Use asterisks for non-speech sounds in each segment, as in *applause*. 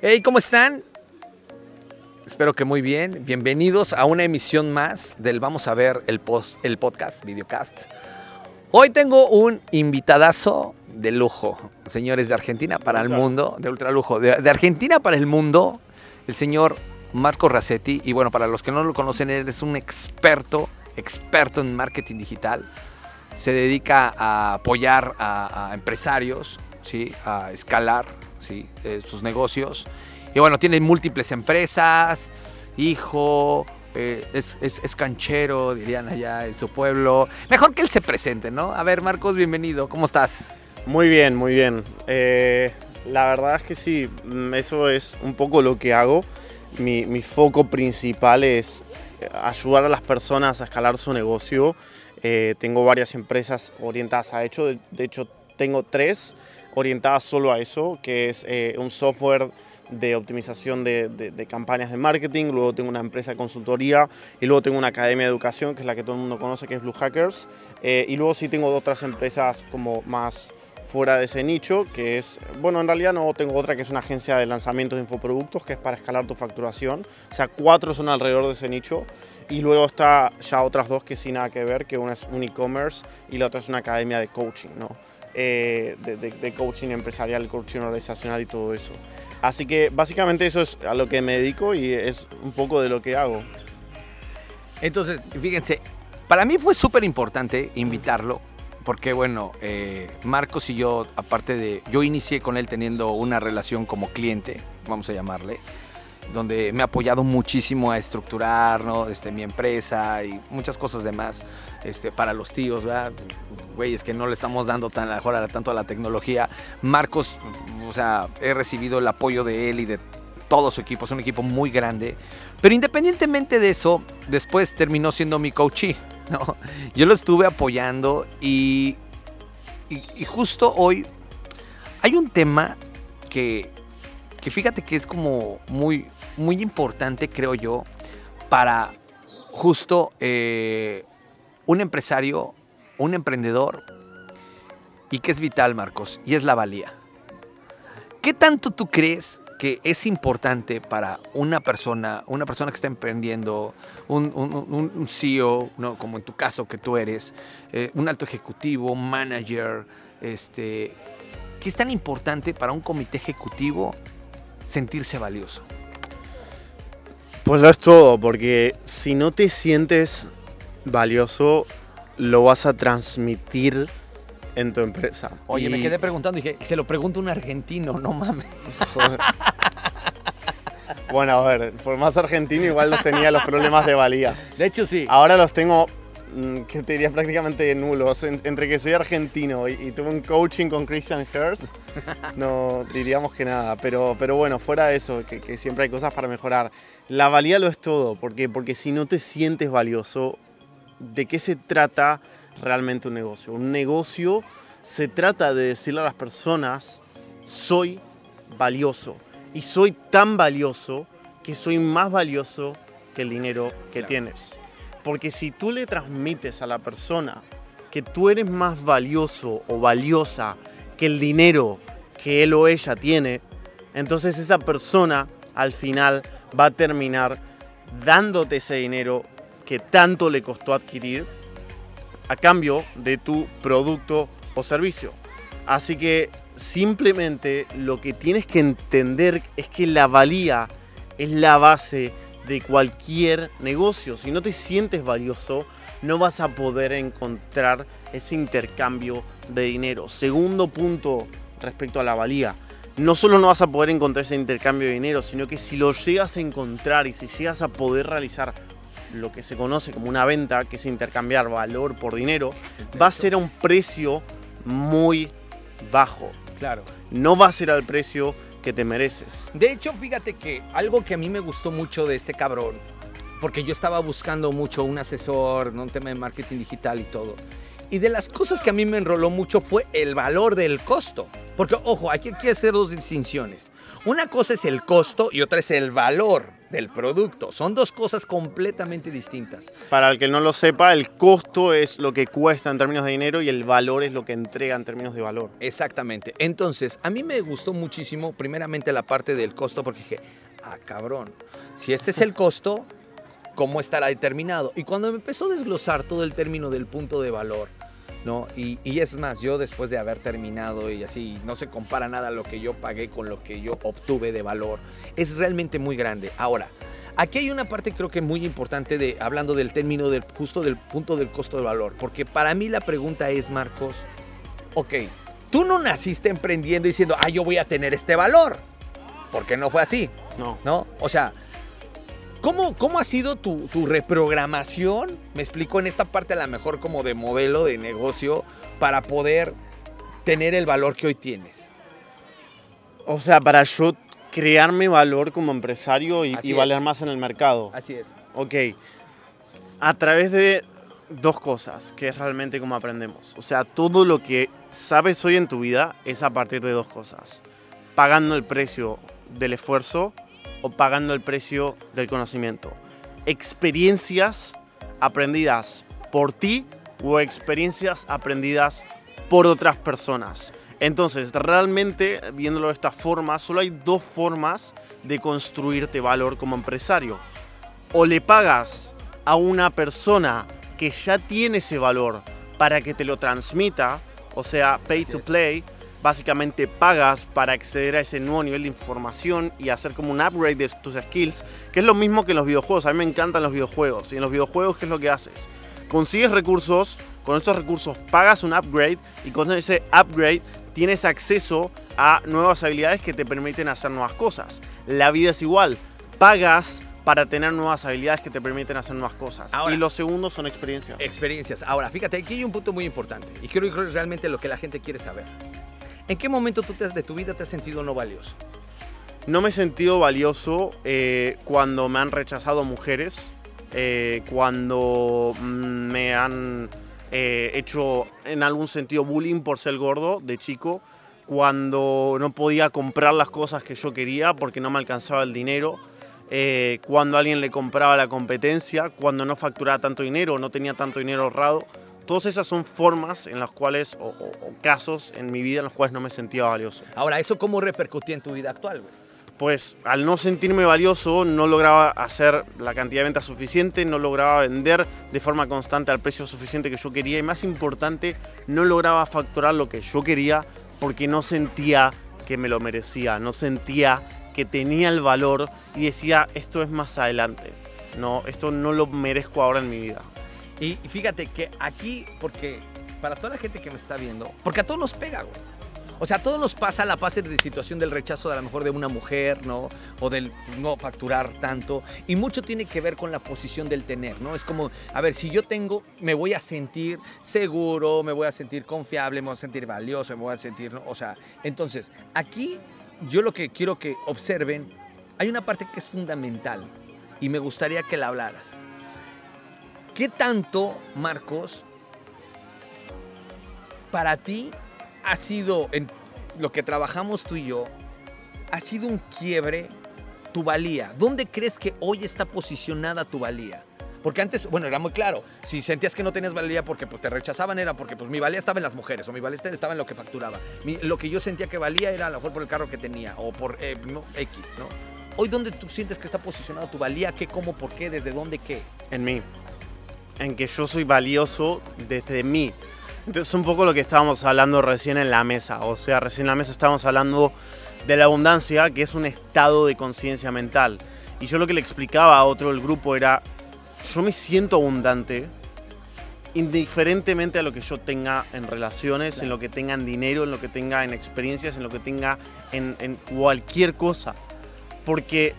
Hey, ¿cómo están? Espero que muy bien. Bienvenidos a una emisión más del Vamos a ver el, post, el podcast, videocast. Hoy tengo un invitadazo de lujo, señores de Argentina para el mundo, de ultra lujo, de, de Argentina para el mundo, el señor Marco Racetti. Y bueno, para los que no lo conocen, él es un experto, experto en marketing digital. Se dedica a apoyar a, a empresarios, ¿sí? a escalar ¿sí? Eh, sus negocios. Y bueno, tiene múltiples empresas, hijo, eh, es, es- es canchero, dirían allá en su pueblo. Mejor que él se presente, ¿no? A ver, Marcos, bienvenido. ¿Cómo estás? Muy bien, muy bien. Eh, la verdad es que sí, mm, eso es un poco lo que hago. Mi, mi foco principal es ayudar a las personas a escalar su negocio. Tengo varias empresas orientadas a hecho, de, de hecho tengo tres orientadas solo a eso, que es eh, un software de optimización de, de- de campañas de marketing, luego tengo una empresa de consultoría y luego tengo una academia de educación, que es la que todo el mundo conoce, que es Blue Hackers. Eh, y luego sí tengo otras empresas como más fuera de ese nicho, que es, bueno, en realidad no tengo otra que es una agencia de lanzamientos de infoproductos, que es para escalar tu facturación. O sea, cuatro son alrededor de ese nicho. Y luego está ya otras dos que sin nada que ver, que una es un e-commerce y la otra es una academia de coaching, ¿no? Eh, de, de- de coaching empresarial, coaching organizacional y todo eso. Así que básicamente eso es a lo que me dedico y es un poco de lo que hago. Entonces, fíjense, para mí fue súper importante invitarlo, porque bueno, eh, Marcos y yo, aparte de, yo inicié con él teniendo una relación como cliente, vamos a llamarle, donde me ha apoyado muchísimo a estructurar este, mi empresa y muchas cosas demás este, para los tíos, ¿verdad? Güeyes que no le estamos dando tan, mejor tanto a la tecnología. Marcos, o sea, he recibido el apoyo de él y de todo su equipo, es un equipo muy grande. Pero independientemente de eso, después terminó siendo mi coachee, ¿no? Yo lo estuve apoyando y, y, y justo hoy hay un tema que, que fíjate que es como muy, muy importante, creo yo, para justo eh, un empresario, un emprendedor, y que es vital, Marcos, y es la valía. ¿Qué tanto tú crees que es importante para una persona, una persona que está emprendiendo, un, un- CEO, ¿no? como en tu caso que tú eres, eh, un alto ejecutivo, un manager, este, ¿qué es tan importante para un comité ejecutivo sentirse valioso? Pues lo es todo, porque si no te sientes valioso, lo vas a transmitir en tu empresa. Oye, me quedé preguntando dije, se lo pregunto a un argentino, no mames. Joder. *laughs* Bueno, a ver, por más argentino igual los tenía los problemas de valía. De hecho, sí. Ahora los tengo, que te diría prácticamente nulos. En- entre que soy argentino y, y tuve un coaching con Christian Hurst, *laughs* no diríamos que nada. Pero, pero bueno, fuera de eso, que, que siempre hay cosas para mejorar. La valía lo es todo, porque, porque si no te sientes valioso, ¿de qué se trata realmente un negocio? Un negocio se trata de decirle a las personas, soy valioso. Y soy tan valioso que soy más valioso que el dinero que Claro. tienes. Porque si tú le transmites a la persona que tú eres más valioso o valiosa que el dinero que él o ella tiene, entonces esa persona al final va a terminar dándote ese dinero que tanto le costó adquirir a cambio de tu producto o servicio. Así que simplemente lo que tienes que entender es que la valía es la base de cualquier negocio. Si no te sientes valioso, no vas a poder encontrar ese intercambio de dinero. Segundo punto respecto a la valía. No solo no vas a poder encontrar ese intercambio de dinero, sino que si lo llegas a encontrar y si llegas a poder realizar lo que se conoce como una venta, que es intercambiar valor por dinero, va a ser a un precio muy bajo. Claro. No va a ser al precio que te mereces. De hecho, fíjate que algo que a mí me gustó mucho de este cabrón, porque yo estaba buscando mucho un asesor, ¿no? un tema de marketing digital y todo. Y de las cosas que a mí me enroló mucho fue el valor del costo. Porque, ojo, aquí hay que hacer dos distinciones. Una cosa es el costo y otra es el valor del producto. Son dos cosas completamente distintas. Para el que no lo sepa, el costo es lo que cuesta en términos de dinero y el valor es lo que entrega en términos de valor. Exactamente. Entonces, a mí me gustó muchísimo, primeramente, la parte del costo, porque dije, ah, cabrón, si este es el costo, ¿cómo estará determinado? Y cuando me empezó a desglosar todo el término del punto de valor, ¿no? Y, y, es más, yo después de haber terminado y así, no se compara nada lo que yo pagué con lo que yo obtuve de valor. Es realmente muy grande. Ahora, aquí hay una parte creo que muy importante de, hablando del término del, justo del punto del costo de valor, porque para mí la pregunta es, Marcos, ok, tú no naciste emprendiendo diciendo, ah, yo voy a tener este valor, porque no fue así. No. ¿No? O sea, ¿Cómo, ¿Cómo, ha sido tu, tu, reprogramación? Me explico en esta parte a lo mejor como de modelo de negocio para poder tener el valor que hoy tienes. O sea, para yo crear mi valor como empresario y, y valer más en el mercado. Así es. Ok. A través de dos cosas, que es realmente como aprendemos. O sea, todo lo que sabes hoy en tu vida es a partir de dos cosas. Pagando el precio del esfuerzo o pagando el precio del conocimiento. Experiencias aprendidas por ti o experiencias aprendidas por otras personas. Entonces, realmente, viéndolo de esta forma, solo hay dos formas de construirte valor como empresario. O le pagas a una persona que ya tiene ese valor para que te lo transmita, o sea, pay to play, básicamente pagas para acceder a ese nuevo nivel de información y hacer como un upgrade de tus skills, que es lo mismo que en los videojuegos. A mí me encantan los videojuegos. Y en los videojuegos, ¿qué es lo que haces? Consigues recursos, con esos recursos pagas un upgrade y con ese upgrade tienes acceso a nuevas habilidades que te permiten hacer nuevas cosas. La vida es igual. Pagas para tener nuevas habilidades que te permiten hacer nuevas cosas. Ahora, y los segundos son experiencias. Experiencias. Ahora, fíjate, aquí hay un punto muy importante. Y creo que realmente lo que la gente quiere saber. ¿En qué momento de tu vida te has sentido no valioso? No me he sentido valioso eh, cuando me han rechazado mujeres, eh, cuando mm, me han eh, hecho en algún sentido bullying por ser gordo de chico, cuando no podía comprar las cosas que yo quería porque no me alcanzaba el dinero, cuando alguien le compraba la competencia, cuando no facturaba tanto dinero, no tenía tanto dinero ahorrado. Todas esas son formas en las cuales, o, o, o, casos en mi vida en los cuales no me sentía valioso. Ahora, ¿eso cómo repercutía en tu vida actual? Güey? Pues al no sentirme valioso, no lograba hacer la cantidad de ventas suficiente, no lograba vender de forma constante al precio suficiente que yo quería y más importante, no lograba facturar lo que yo quería porque no sentía que me lo merecía, no sentía que tenía el valor y decía, esto es más adelante, no, esto no lo merezco ahora en mi vida. Y fíjate que aquí, porque para toda la gente que me está viendo, porque a todos nos pega, güey. O sea, a todos nos pasa la fase de situación del rechazo de a lo mejor de una mujer, ¿no? O del no facturar tanto. Y mucho tiene que ver con la posición del tener, ¿no? Es como, a ver, si yo tengo, me voy a sentir seguro, me voy a sentir confiable, me voy a sentir valioso, me voy a sentir, ¿no? O sea, entonces, aquí yo lo que quiero que observen, hay una parte que es fundamental y me gustaría que la hablaras. ¿Qué tanto, Marcos, para ti ha sido, en lo que trabajamos tú y yo, ha sido un quiebre tu valía? ¿Dónde crees que hoy está posicionada tu valía? Porque antes, bueno, era muy claro, si sentías que no tenías valía porque pues, te rechazaban era porque pues mi valía estaba en las mujeres o mi valía estaba en lo que facturaba. Mi, lo que yo sentía que valía era a lo mejor por el carro que tenía o por eh, no, X, ¿no? Hoy, ¿dónde tú sientes que está posicionada tu valía? ¿Qué, cómo, por qué, desde dónde, qué? En mí. En que yo soy valioso desde mí. Entonces, un poco lo que estábamos hablando recién en la mesa. O sea, recién en la mesa estábamos hablando de la abundancia, que es un estado de conciencia mental. Y yo lo que le explicaba a otro del grupo era, yo me siento abundante indiferentemente a lo que yo tenga en relaciones, claro. en lo que tenga en dinero, en lo que tenga en experiencias, en lo que tenga en, en cualquier cosa. Porque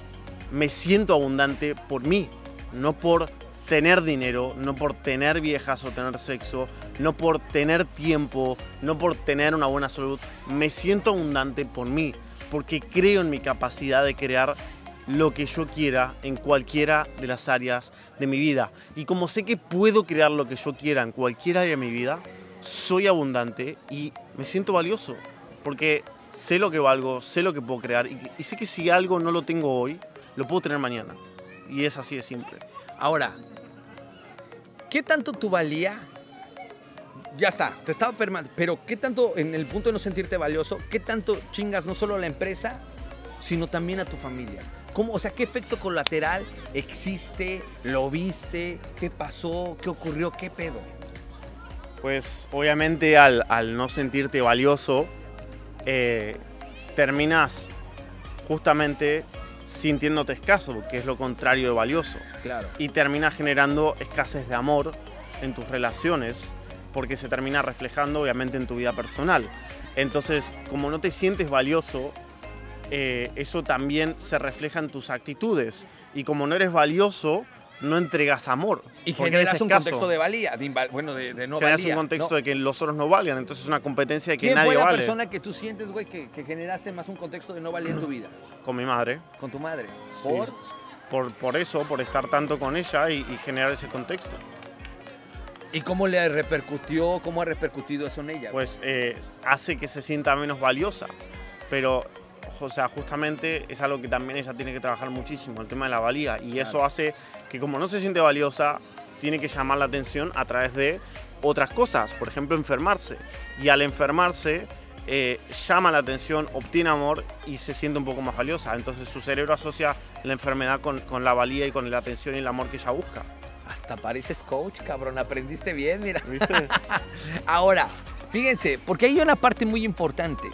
me siento abundante por mí, no por tener dinero, no por tener viejas o tener sexo, no por tener tiempo, no por tener una buena salud. Me siento abundante por mí, porque creo en mi capacidad de crear lo que yo quiera en cualquiera de las áreas de mi vida. Y como sé que puedo crear lo que yo quiera en cualquier área de mi vida, soy abundante y me siento valioso. Porque sé lo que valgo, sé lo que puedo crear y, y sé que si algo no lo tengo hoy, lo puedo tener mañana. Y es así de simple. Ahora, ¿qué tanto tu valía? Ya está, te estaba permanente, pero ¿qué tanto en el punto de no sentirte valioso? ¿Qué tanto chingas no solo a la empresa, sino también a tu familia? ¿Cómo, o sea, ¿qué efecto colateral existe? ¿Lo viste? ¿Qué pasó? ¿Qué ocurrió? ¿Qué pedo? Pues obviamente al, no sentirte valioso, eh, terminas justamente sintiéndote escaso, que es lo contrario de valioso. Claro. Y terminas generando escasez de amor en tus relaciones, porque se termina reflejando obviamente en tu vida personal. Entonces, como no te sientes valioso, eh, eso también se refleja en tus actitudes. Y como no eres valioso, no entregas amor. Y generas un contexto de valía, de inval- bueno, de, de no Generas valía. un contexto ¿no? de que los otros no valgan, entonces es una competencia de que ¿Quién nadie fue la vale. persona que tú sientes, güey, que, que generaste más un contexto de no valía en tu vida? *clears throat* Con mi madre. Con tu madre. Sí. ¿Por? Por, por eso, por estar tanto con ella y, y generar ese contexto. ¿Y cómo le repercutió, cómo ha repercutido eso en ella? Pues eh, hace que se sienta menos valiosa. Pero, o sea, justamente es algo que también ella tiene que trabajar muchísimo, el tema de la valía. Y eso hace que como no se siente valiosa, tiene que llamar la atención a través de otras cosas. Por ejemplo, enfermarse. Y al enfermarse, eh, llama la atención, obtiene amor y se siente un poco más valiosa. Entonces su cerebro asocia la enfermedad con, con la valía y con la atención y el amor que ella busca. Hasta pareces coach, cabrón. Aprendiste bien, mira. ¿Viste? *laughs* Ahora, fíjense, porque hay una parte muy importante.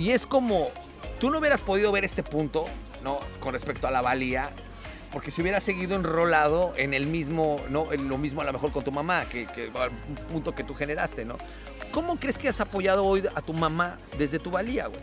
Y es como, tú no hubieras podido ver este punto, ¿no? Con respecto a la valía, porque si hubieras seguido enrolado en el mismo, ¿no? En lo mismo a lo mejor con tu mamá, que, que un punto que tú generaste, ¿no? ¿Cómo crees que has apoyado hoy a tu mamá desde tu valía, güey?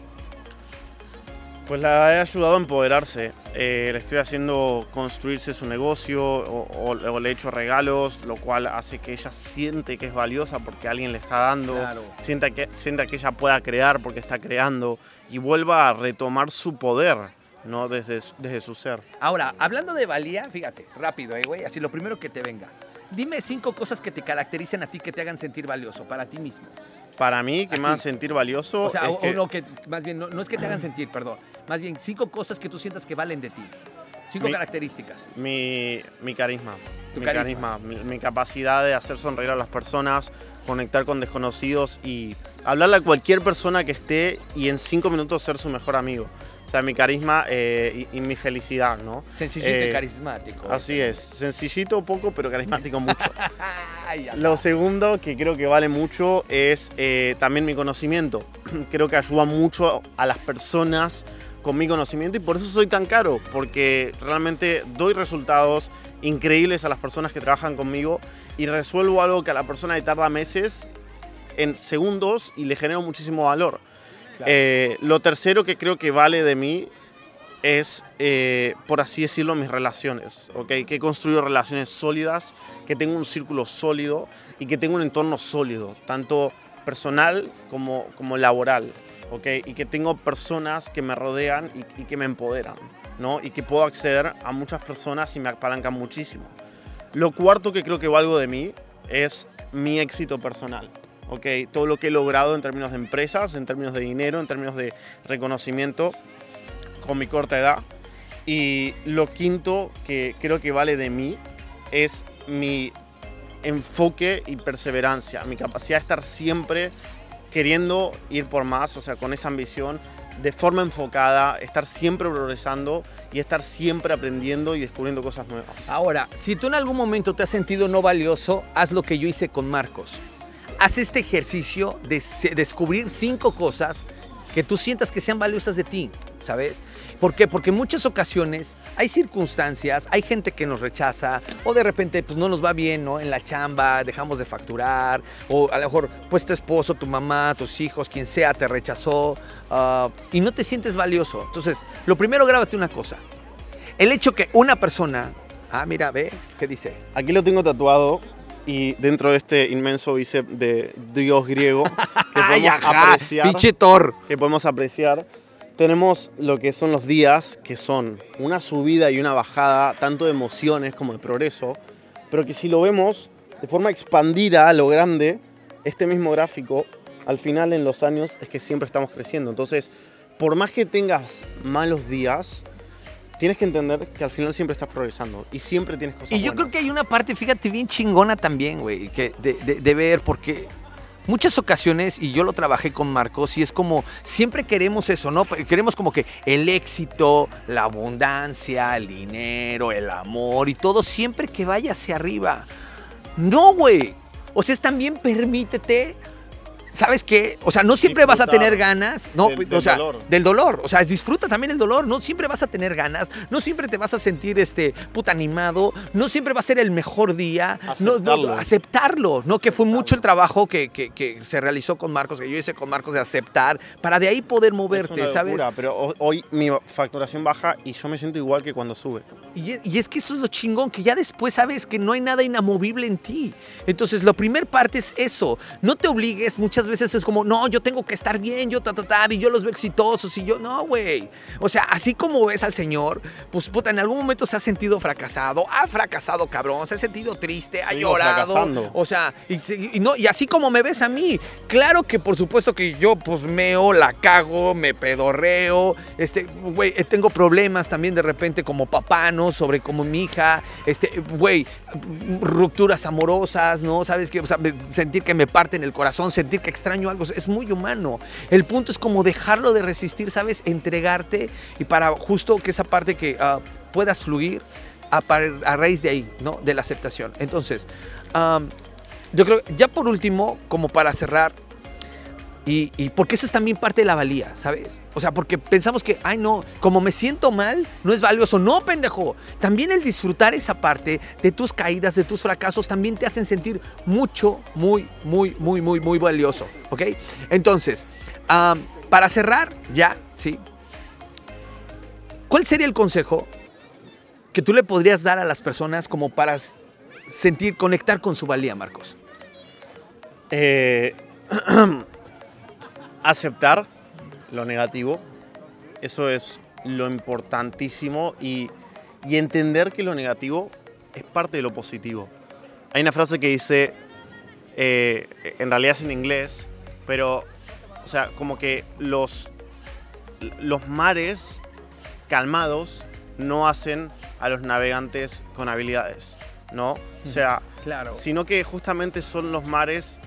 Pues la he ayudado a empoderarse. Eh, le estoy haciendo construirse su negocio o, o- o le he hecho regalos, lo cual hace que ella siente que es valiosa porque alguien le está dando, Claro. sienta, que, sienta que ella pueda crear porque está creando y vuelva a retomar su poder ¿no? desde, desde su ser. Ahora, hablando de valía, fíjate, rápido, eh, güey, así lo primero que te venga. Dime cinco cosas que te caractericen a ti que te hagan sentir valioso, para ti mismo. Para mí, que me hace sentir valioso O sea, es o, o que no, que más bien, no, no es que te hagan sentir, perdón. Más bien, cinco cosas que tú sientas que valen de ti. Cinco Mi- características. mi, mi carisma. Mi carisma. mi, mi capacidad de hacer sonreír a las personas, conectar con desconocidos y hablarle a cualquier persona que esté y en cinco minutos ser su mejor amigo. O sea, mi carisma eh, y, y mi felicidad, ¿no? Sencillito y Eh, carismático. Así es, sencillito poco, pero carismático mucho. *laughs* Lo segundo que creo que vale mucho es eh, también mi conocimiento. *clears throat* creo que ayuda mucho a las personas con mi conocimiento y por eso soy tan caro, porque realmente doy resultados increíbles a las personas que trabajan conmigo y resuelvo algo que a la persona le tarda meses en segundos y le genero muchísimo valor. Claro. Eh, lo tercero que creo que vale de mí es, eh, por así decirlo, mis relaciones, ¿ok? Que he construido relaciones sólidas, que tengo un círculo sólido y que tengo un entorno sólido, tanto personal como, como laboral, ¿ok? Y que tengo personas que me rodean y, y que me empoderan, ¿no? Y que puedo acceder a muchas personas y me apalancan muchísimo. Lo cuarto que creo que valgo de mí es mi éxito personal. ¿ok? Todo lo que he logrado en términos de empresas, en términos de dinero, en términos de reconocimiento con mi corta edad. Y lo quinto que creo que vale de mí es mi enfoque y perseverancia, mi capacidad de estar siempre queriendo ir por más, o sea, con esa ambición, de forma enfocada, estar siempre progresando y estar siempre aprendiendo y descubriendo cosas nuevas. Ahora, si tú en algún momento te has sentido no valioso, haz lo que yo hice con Marcos. Haz este ejercicio de descubrir cinco cosas que tú sientas que sean valiosas de ti, ¿sabes? ¿Por qué? Porque en muchas ocasiones hay circunstancias, hay gente que nos rechaza o de repente pues no nos va bien, ¿no? En la chamba, dejamos de facturar o a lo mejor pues tu esposo, tu mamá, tus hijos, quien sea te rechazó ah, y no te sientes valioso. Entonces, lo primero grábate una cosa. El hecho que una persona, ah, mira, ve, ¿qué dice? Aquí lo tengo tatuado y dentro de este inmenso bíceps de dios griego que *laughs* podemos apreciar, pinche Thor. que podemos apreciar, tenemos lo que son los días, que son una subida y una bajada, tanto de emociones como de progreso, pero que si lo vemos de forma expandida a lo grande, este mismo gráfico al final en los años es que siempre estamos creciendo. Entonces, por más que tengas malos días, tienes que entender que al final siempre estás progresando y siempre tienes cosas Y yo creo que hay una parte, fíjate, bien chingona también, güey, que de, de- de ver, porque muchas ocasiones, y yo lo trabajé con Marcos, y es como, siempre queremos eso, ¿no? Queremos como que el éxito, la abundancia, el dinero, el amor y todo, siempre que vaya hacia arriba. No, güey. O sea, es también permítete. ¿Sabes qué? O sea, no siempre vas a tener ganas, no, del- o sea, dolor. del dolor, o sea, disfruta también el dolor, no siempre vas a tener ganas, no siempre te vas a sentir este puta animado, no siempre va a ser el mejor día, no, no, Aceptarlo. aceptarlo, ¿no? Que fue mucho el trabajo que, que- que se realizó con Marcos, que yo hice con Marcos de aceptar, para de ahí poder es moverte, una ¿sabes? locura, pero ho- hoy mi facturación baja y yo me siento igual que cuando sube. Y es, y es que eso es lo chingón, que ya después sabes que no hay nada inamovible en ti. Entonces, la primer parte es eso. No te obligues, muchas veces es como, no, yo tengo que estar bien, yo ta, ta, ta, y yo los veo exitosos, y yo, no, güey. O sea, así como ves al Señor, pues puta, en algún momento se ha sentido fracasado, ha fracasado, cabrón, se ha sentido triste, ha llorado. fracasando. O sea, y, y no, y así como me ves a mí, claro que por supuesto que yo pues meo, la cago, me pedorreo, este, güey, eh, tengo problemas también de repente como papá, ¿no? Sobre como mi hija, este, güey, rupturas amorosas, ¿no? Sabes que, o sea, sentir que me parten el corazón, sentir que extraño algo, es muy humano. El punto es como dejarlo de resistir, ¿sabes? Entregarte y para justo que esa parte que ah, puedas fluir a, a raíz de ahí, ¿no? De la aceptación. Entonces, yo creo, ya por último, como para cerrar, y, porque eso es también parte de la valía, ¿sabes? O sea, porque pensamos que, ay no, como me siento mal, no es valioso. No, pendejo. También el disfrutar esa parte de tus caídas, de tus fracasos, también te hacen sentir mucho, muy, muy, muy, muy, muy valioso, ¿ok? Entonces, para cerrar, ya, ¿sí? ¿Cuál sería el consejo que tú le podrías dar a las personas como para sentir, conectar con su valía, Marcos? Eh, *clears throat* aceptar lo negativo, eso es lo importantísimo y, y entender que lo negativo es parte de lo positivo. Hay una frase que dice, eh, en realidad es en inglés, pero, o sea, como que los, los mares calmados no hacen a los navegantes con habilidades, ¿no? O sea, Claro. sino que justamente son los mares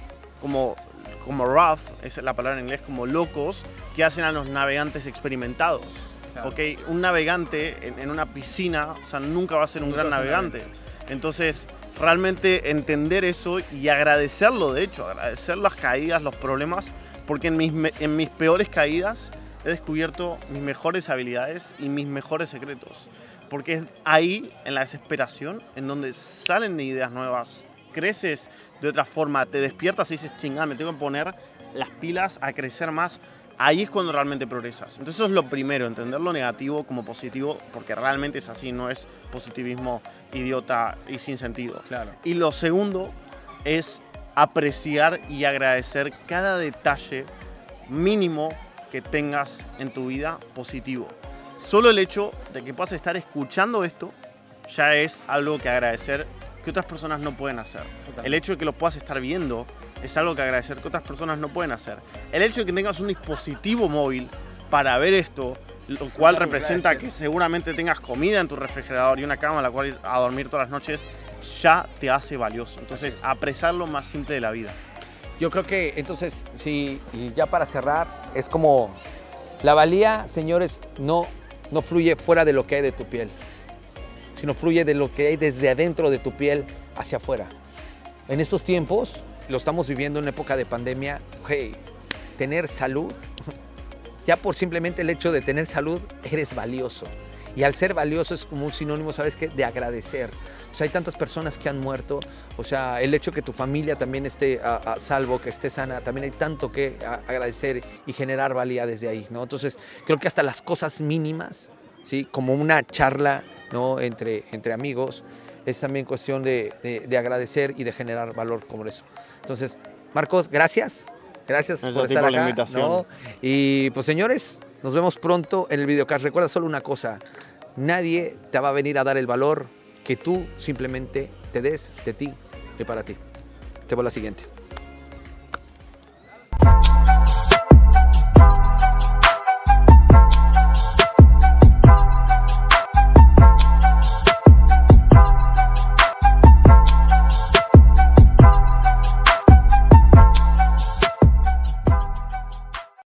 como, como wrath, es la palabra en inglés, como locos, que hacen a los navegantes experimentados. Claro. ¿ok? Un navegante en, en una piscina, o sea, nunca va a ser un Nunca gran ser navegante. Entonces, realmente entender eso y agradecerlo, de hecho, agradecer las caídas, los problemas, porque en mis, en mis peores caídas he descubierto mis mejores habilidades y mis mejores secretos. Porque es ahí, en la desesperación, en donde salen ideas nuevas, creces de otra forma, te despiertas y dices, chingada, me tengo que poner las pilas a crecer más. Ahí es cuando realmente progresas. Entonces eso es lo primero, entender lo negativo como positivo, porque realmente es así, no es positivismo idiota y sin sentido. Claro. Y lo segundo es apreciar y agradecer cada detalle mínimo que tengas en tu vida positivo. Solo el hecho de que puedas estar escuchando esto ya es algo que agradecer que otras personas no pueden hacer. El hecho de que lo puedas estar viendo es algo que agradecer que otras personas no pueden hacer. El hecho de que tengas un dispositivo móvil para ver esto, lo cual representa agradecer. que seguramente tengas comida en tu refrigerador y una cama a la cual ir a dormir todas las noches, ya te hace valioso. Entonces, apreciar lo más simple de la vida. Yo creo que entonces, sí, y ya para cerrar, es como la valía, señores, no, no fluye fuera de lo que hay de tu piel, sino fluye de lo que hay desde adentro de tu piel hacia afuera. En estos tiempos, lo estamos viviendo en época de pandemia, hey, tener salud, *laughs* ya por simplemente el hecho de tener salud, eres valioso. Y al ser valioso es como un sinónimo, ¿sabes qué? De agradecer. O sea, hay tantas personas que han muerto. O sea, el hecho que tu familia también esté a, a salvo, que esté sana, también hay tanto que agradecer y generar valía desde ahí, ¿no? Entonces, creo que hasta las cosas mínimas, ¿sí? Como una charla, ¿no? Entre, entre amigos, es también cuestión de, de- de agradecer y de generar valor como eso. Entonces, Marcos, gracias. Gracias por estar la acá. invitación. ¿no? Y pues señores, nos vemos pronto en el videocast. Recuerda solo una cosa, nadie te va a venir a dar el valor que tú simplemente te des de ti y para ti. Te voy a la siguiente.